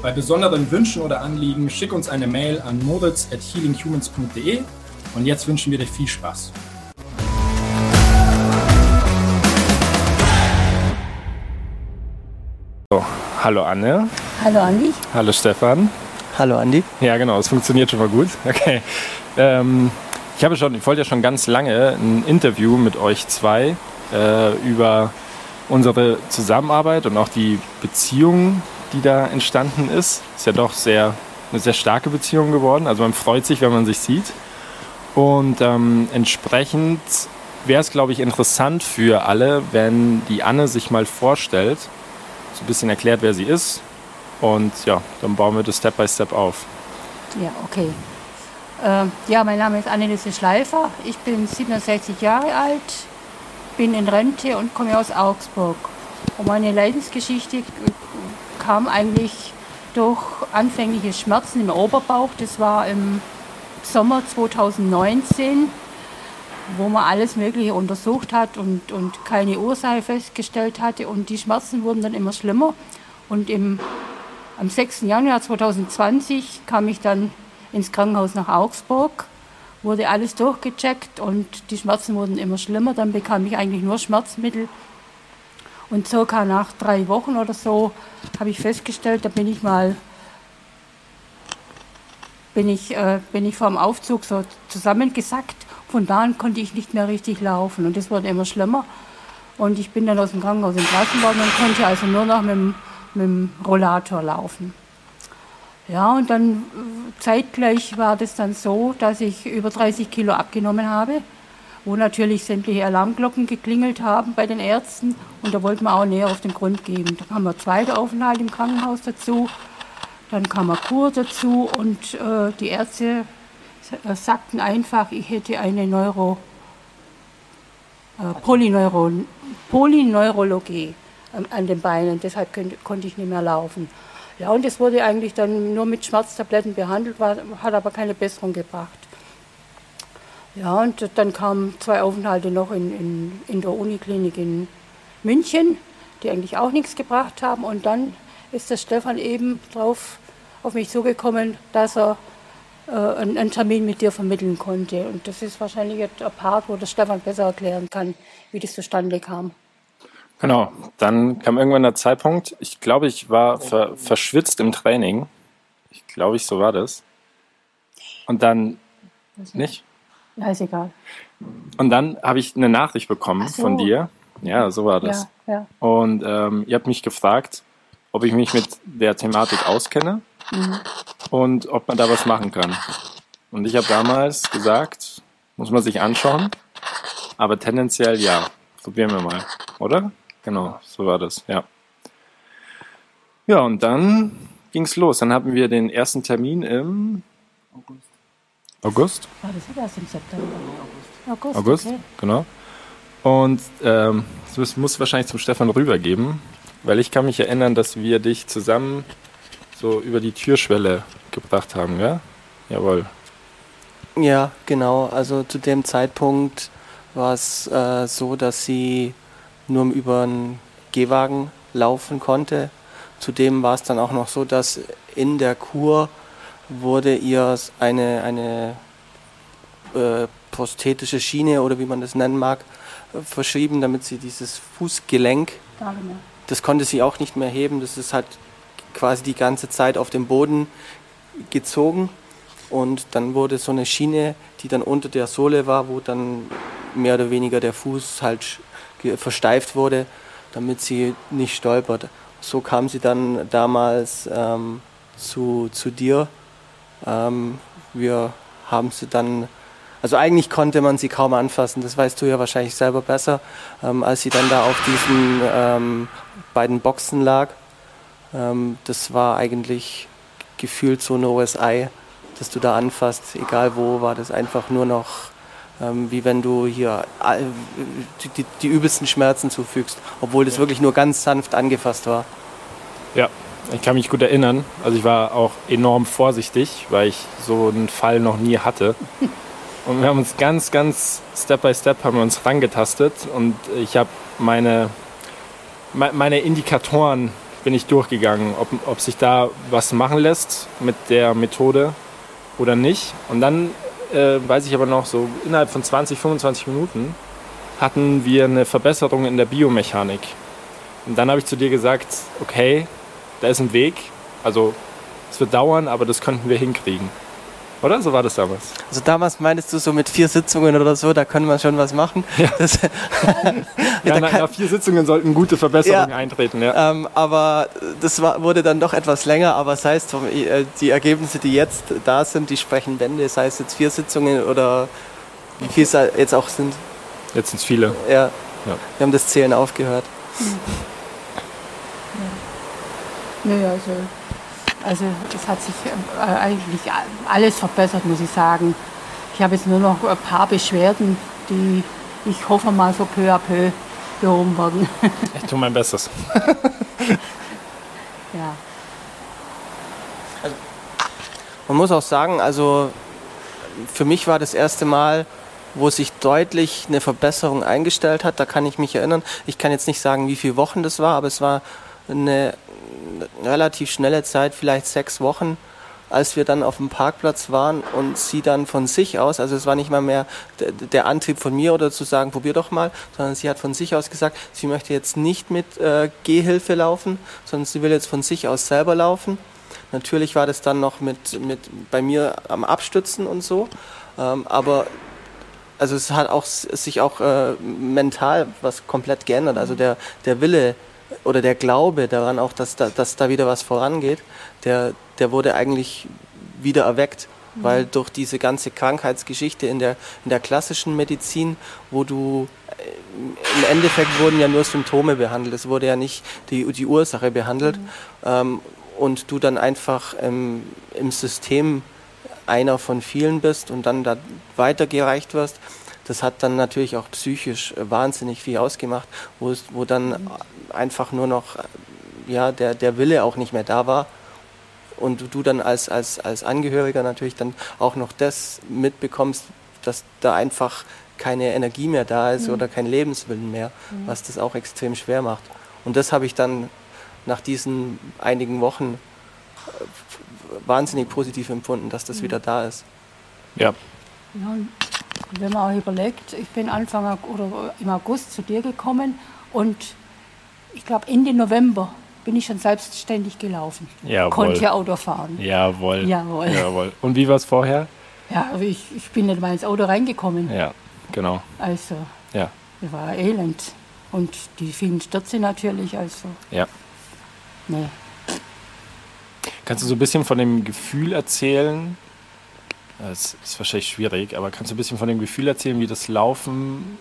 Bei besonderen Wünschen oder Anliegen schick uns eine Mail an moritz at healinghumans.de und jetzt wünschen wir dir viel Spaß. So, hallo Anne. Hallo Andi. Hallo Stefan. Hallo Andi. Ja, genau, es funktioniert schon mal gut. Okay. Ähm, ich habe schon, ich wollte ja schon ganz lange ein Interview mit euch zwei äh, über unsere Zusammenarbeit und auch die Beziehung, die da entstanden ist. Ist ja doch sehr, eine sehr starke Beziehung geworden. Also man freut sich, wenn man sich sieht. Und ähm, entsprechend wäre es, glaube ich, interessant für alle, wenn die Anne sich mal vorstellt, so ein bisschen erklärt, wer sie ist. Und ja, dann bauen wir das Step by Step auf. Ja, okay. Äh, ja, mein Name ist Anneliese Schleifer. Ich bin 67 Jahre alt, bin in Rente und komme aus Augsburg. Und meine Leidensgeschichte kam eigentlich durch anfängliche Schmerzen im Oberbauch. Das war im Sommer 2019, wo man alles Mögliche untersucht hat und, und keine Ursache festgestellt hatte. Und die Schmerzen wurden dann immer schlimmer. Und im, am 6. Januar 2020 kam ich dann ins Krankenhaus nach Augsburg, wurde alles durchgecheckt und die Schmerzen wurden immer schlimmer. Dann bekam ich eigentlich nur Schmerzmittel. Und circa nach drei Wochen oder so habe ich festgestellt, da bin ich mal bin ich, äh, bin ich vor dem Aufzug so zusammengesackt. Von da an konnte ich nicht mehr richtig laufen und das wurde immer schlimmer. Und ich bin dann aus dem Krankenhaus entlassen worden und konnte also nur noch mit dem, mit dem Rollator laufen. Ja, und dann äh, zeitgleich war das dann so, dass ich über 30 Kilo abgenommen habe, wo natürlich sämtliche Alarmglocken geklingelt haben bei den Ärzten und da wollten wir auch näher auf den Grund geben. Da kam ein zweiter Aufenthalt im Krankenhaus dazu dann kam eine Kur dazu und äh, die Ärzte äh, sagten einfach, ich hätte eine Neuro, äh, Polyneuro, Polyneurologie an, an den Beinen, deshalb könnte, konnte ich nicht mehr laufen. Ja, und es wurde eigentlich dann nur mit Schmerztabletten behandelt, war, hat aber keine Besserung gebracht. Ja, und dann kamen zwei Aufenthalte noch in, in, in der Uniklinik in München, die eigentlich auch nichts gebracht haben. Und dann ist der Stefan eben drauf auf mich zugekommen, dass er äh, einen, einen, Termin mit dir vermitteln konnte. Und das ist wahrscheinlich jetzt ein Part, wo der Stefan besser erklären kann, wie das zustande kam. Genau, dann kam irgendwann der Zeitpunkt, ich glaube, ich war ver verschwitzt im Training. Ich glaube, ich so war das. Und dann nicht? Ja, ist egal. Und dann habe ich eine Nachricht bekommen so. von dir. Ja, so war das. Ja, ja. Und ähm, ihr habt mich gefragt, ob ich mich mit der Thematik auskenne mhm. und ob man da was machen kann. Und ich habe damals gesagt, muss man sich anschauen, aber tendenziell ja. Probieren wir mal, oder? Genau, so war das, ja. Ja, und dann ging's los. Dann hatten wir den ersten Termin im August. August? War das erst im September? August. August, August okay. genau. Und ähm, das muss wahrscheinlich zum Stefan rübergeben, weil ich kann mich erinnern, dass wir dich zusammen so über die Türschwelle gebracht haben, ja? Jawohl. Ja, genau. Also zu dem Zeitpunkt war es äh, so, dass sie nur über einen Gehwagen laufen konnte. Zudem war es dann auch noch so, dass in der Kur wurde ihr eine, eine äh, prosthetische Schiene oder wie man das nennen mag, äh, verschrieben, damit sie dieses Fußgelenk, das konnte sie auch nicht mehr heben. Das ist halt quasi die ganze Zeit auf dem Boden gezogen und dann wurde so eine Schiene, die dann unter der Sohle war, wo dann mehr oder weniger der Fuß halt versteift wurde, damit sie nicht stolpert. So kam sie dann damals ähm, zu, zu dir. Ähm, wir haben sie dann, also eigentlich konnte man sie kaum anfassen, das weißt du ja wahrscheinlich selber besser, ähm, als sie dann da auf diesen ähm, beiden Boxen lag. Ähm, das war eigentlich gefühlt so eine OSI, dass du da anfasst, egal wo, war das einfach nur noch ähm, wie wenn du hier äh, die, die, die, übelsten Schmerzen zufügst, obwohl das wirklich nur ganz sanft angefasst war. Ja, ich kann mich gut erinnern. Also ich war auch enorm vorsichtig, weil ich so einen Fall noch nie hatte. Und wir haben uns ganz, ganz Step by Step haben wir uns rangetastet und ich habe meine, meine Indikatoren bin ich durchgegangen, ob, ob sich da was machen lässt mit der Methode oder nicht. Und dann äh, weiß ich aber noch, so innerhalb von 20, 25 Minuten hatten wir eine Verbesserung in der Biomechanik. Und dann habe ich zu dir gesagt, okay, da ist ein Weg. Also es wird dauern, aber das könnten wir hinkriegen. Oder? So war das damals. Also damals meintest du so mit vier Sitzungen oder so, da können wir schon was machen. Ja, das, ja nach, nach, vier Sitzungen sollten gute Verbesserungen ja, eintreten. Ja. Ähm, aber das war, wurde dann doch etwas länger, aber das heißt, äh, die Ergebnisse, die jetzt da sind, die sprechen Bände. Das heißt jetzt vier Sitzungen oder wie viel es jetzt auch sind. Jetzt sind es viele. Ja. ja. Wir haben das Zählen aufgehört. Ja, ja also also es hat sich äh, eigentlich alles verbessert, muss ich sagen. Ich habe jetzt nur noch ein paar Beschwerden, die ich hoffe mal so peu à peu behoben werden. Ich tue mein Bestes. ja. Also, man muss auch sagen, also für mich war das erste Mal, wo sich deutlich eine Verbesserung eingestellt hat. Da kann ich mich erinnern. Ich kann jetzt nicht sagen, wie viele Wochen das war, aber es war eine relativ schnelle Zeit, vielleicht sechs Wochen, als wir dann auf dem Parkplatz waren und sie dann von sich aus, also es war nicht mal mehr der, Antrieb von mir oder zu sagen, probier doch mal, sondern sie hat von sich aus gesagt, sie möchte jetzt nicht mit äh, Gehhilfe laufen, sondern sie will jetzt von sich aus selber laufen. Natürlich war das dann noch mit, mit bei mir am Abstützen und so, ähm, aber also es hat auch sich auch äh, mental was komplett geändert. Also der, der Wille, oder der Glaube daran auch, dass da, dass da wieder was vorangeht, der, der wurde eigentlich wieder erweckt. Mhm. Weil durch diese ganze Krankheitsgeschichte in der, in der klassischen Medizin, wo du äh, im Endeffekt wurden ja nur Symptome behandelt, es wurde ja nicht die, die Ursache behandelt. Mhm. Ähm, und du dann einfach ähm, im System einer von vielen bist und dann da weitergereicht wirst, das hat dann natürlich auch psychisch wahnsinnig viel ausgemacht, wo, es, wo dann einfach nur noch ja, der, der Wille auch nicht mehr da war. Und du dann als, als, als Angehöriger natürlich dann auch noch das mitbekommst, dass da einfach keine Energie mehr da ist mhm. oder kein Lebenswillen mehr, mhm. was das auch extrem schwer macht. Und das habe ich dann nach diesen einigen Wochen äh, wahnsinnig positiv empfunden, dass das mhm. wieder da ist. Ja. ja wenn man auch überlegt, ich bin Anfang oder im August zu dir gekommen und ich glaube Ende November bin ich schon selbstständig gelaufen. Jawohl. Konnte ja Auto fahren. Jawohl. Jawohl. Jawohl. Und wie war es vorher? Ja, ich, ich bin nicht mal ins Auto reingekommen. Ja, genau. Also, ja. das war elend. Und die vielen Stürze natürlich, also. Ja. Nee. Kannst du so ein bisschen von dem Gefühl erzählen, das ist wahrscheinlich schwierig, aber kannst du ein bisschen von dem Gefühl erzählen, wie das Laufen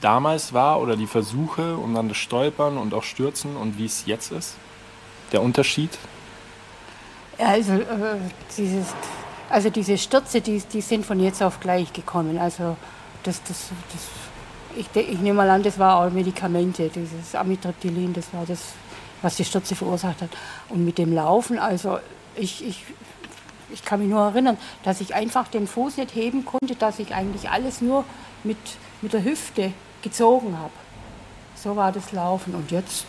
damals war oder die Versuche und dann das Stolpern und auch Stürzen und wie es jetzt ist? Der Unterschied? Ja, also, äh, dieses, also diese Stürze, die, die sind von jetzt auf gleich gekommen. Also das, das, das, ich, ich nehme mal an, das war auch Medikamente, dieses Amitriptylin, das war das, was die Stürze verursacht hat. Und mit dem Laufen, also ich, ich ich kann mich nur erinnern, dass ich einfach den Fuß nicht heben konnte, dass ich eigentlich alles nur mit, mit der Hüfte gezogen habe. So war das Laufen. Und jetzt,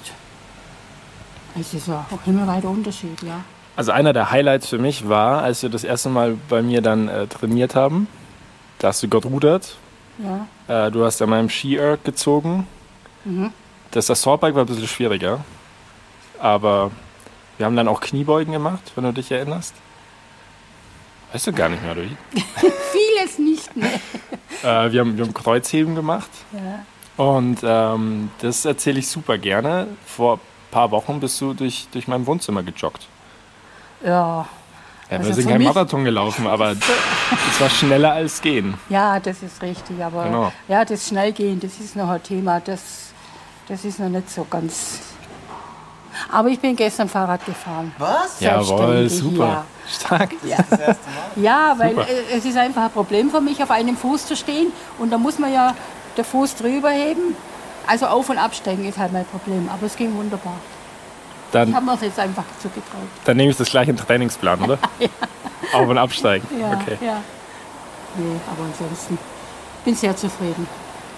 es ist ein himmelweiter Unterschied, ja. Also einer der Highlights für mich war, als wir das erste Mal bei mir dann äh, trainiert haben, da hast du gerudert. Ja. Äh, du hast an meinem Ski-Erg gezogen. Mhm. Das Assaultbike war ein bisschen schwieriger. Aber wir haben dann auch Kniebeugen gemacht, wenn du dich erinnerst. Weißt du gar nicht mehr, oder Vieles nicht mehr. Äh, wir, haben, wir haben Kreuzheben gemacht. Ja. Und ähm, das erzähle ich super gerne. Vor ein paar Wochen bist du durch, durch mein Wohnzimmer gejoggt. Ja. Ja, also wir sind kein Marathon gelaufen, aber es war schneller als gehen. Ja, das ist richtig. Aber genau. ja, das Schnellgehen, das ist noch ein Thema. Das, das ist noch nicht so ganz. Aber ich bin gestern Fahrrad gefahren. Was? Jawohl, super. ja. Stark. Ja, weil Super. äh, es ist einfach ein Problem für mich, auf einem Fuß zu stehen. Und da muss man ja den Fuß drüber heben. Also auf- und absteigen ist halt mein Problem. Aber es ging wunderbar. Dann, Haben wir es jetzt einfach zugetraut. dann nehme ich das gleich in den Trainingsplan, oder? Auf- und absteigen. Ja, Okay. ja. Nee, aber ansonsten bin sehr zufrieden.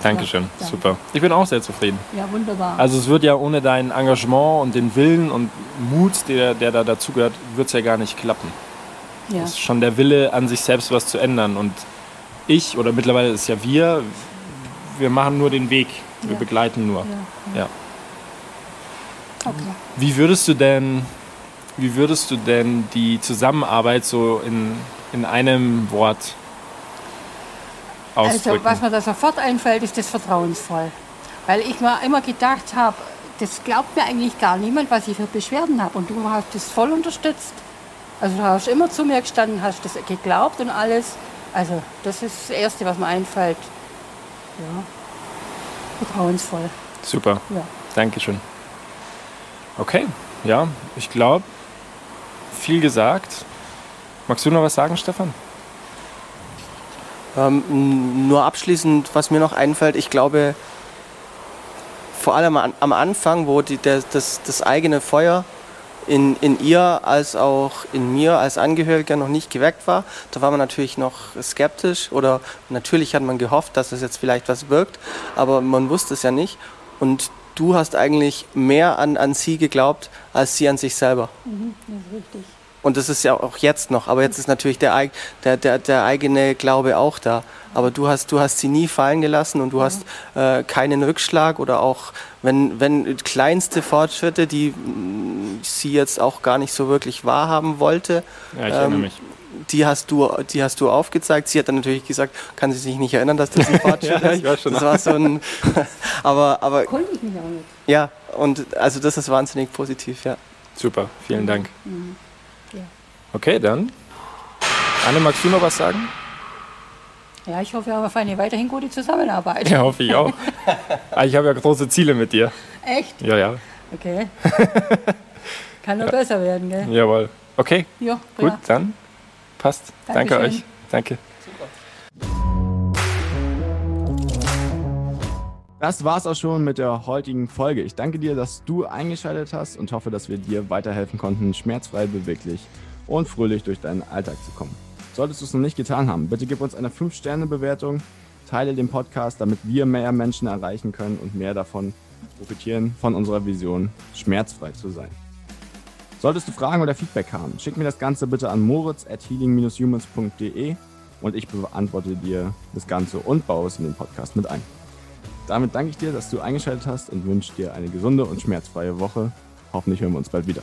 Dankeschön. Ja. Super. Ich bin auch sehr zufrieden. Ja, wunderbar. Also es wird ja ohne dein Engagement und den Willen und Mut, der, der da dazugehört, wird es ja gar nicht klappen. ja. Es ist schon der Wille, an sich selbst was zu ändern. Und ich, oder mittlerweile ist es ja wir, wir machen nur den Weg. Wir Ja. begleiten nur. Ja, Ja. Okay. Wie würdest du denn, wie würdest du denn die Zusammenarbeit so in, in einem Wort ausdrücken? Also, was mir da sofort einfällt, ist das vertrauensvoll. Weil ich mir immer gedacht habe, das glaubt mir eigentlich gar niemand, was ich für Beschwerden habe. Und du hast das voll unterstützt. Also du hast immer zu mir gestanden, hast das geglaubt und alles. Also das ist das Erste, was mir einfällt. Ja. Vertrauensvoll. Super, Ja. Dankeschön. Okay, ja, ich glaube, viel gesagt. Magst du noch was sagen, Stefan? Ähm, nur abschließend, was mir noch einfällt, ich glaube, vor allem an, am Anfang, wo die, der, das, das eigene Feuer in, in ihr als auch in mir als Angehöriger noch nicht geweckt war, da war man natürlich noch skeptisch oder natürlich hat man gehofft, dass es jetzt vielleicht was wirkt, aber man wusste es ja nicht. Und du hast eigentlich mehr an, an sie geglaubt, als sie an sich selber. Das ist richtig. Und das ist ja auch jetzt noch. Aber jetzt ist natürlich der, der, der, der eigene Glaube auch da. Aber du hast, du hast sie nie fallen gelassen und du hast äh, keinen Rückschlag oder auch, wenn, wenn kleinste Fortschritte, die mh, sie jetzt auch gar nicht so wirklich wahrhaben wollte, Ja, ich Ähm, erinnere mich. die hast du, die hast du aufgezeigt. Sie hat dann natürlich gesagt, kann sie sich nicht erinnern, dass das ein Fortschritt Ja, ist. ich weiß schon Das war so ein, aber, aber Konnte ich mich auch nicht. ja, und also das ist wahnsinnig positiv, ja. Super, vielen Dank. Ja. Okay, dann. Anne, magst du noch was sagen? Ja, ich hoffe auf eine weiterhin gute Zusammenarbeit. Ja, hoffe ich auch. Ah, ich habe ja große Ziele mit dir. Echt? Ja, ja. Okay. Kann nur besser werden, gell? Jawohl. Okay, Ja, gut, ja. dann passt. Danke Dankeschön. euch. Danke. Das war's auch schon mit der heutigen Folge. Ich danke dir, dass du eingeschaltet hast und hoffe, dass wir dir weiterhelfen konnten, schmerzfrei, beweglich und fröhlich durch deinen Alltag zu kommen. Solltest du es noch nicht getan haben, bitte gib uns eine 5-Sterne-Bewertung, teile den Podcast, damit wir mehr Menschen erreichen können und mehr davon profitieren von unserer Vision, schmerzfrei zu sein. Solltest du Fragen oder Feedback haben, schick mir das Ganze bitte an moritz at healing-humans.de und ich beantworte dir das Ganze und baue es in den Podcast mit ein. Damit danke ich dir, dass du eingeschaltet hast und wünsche dir eine gesunde und schmerzfreie Woche. Hoffentlich hören wir uns bald wieder.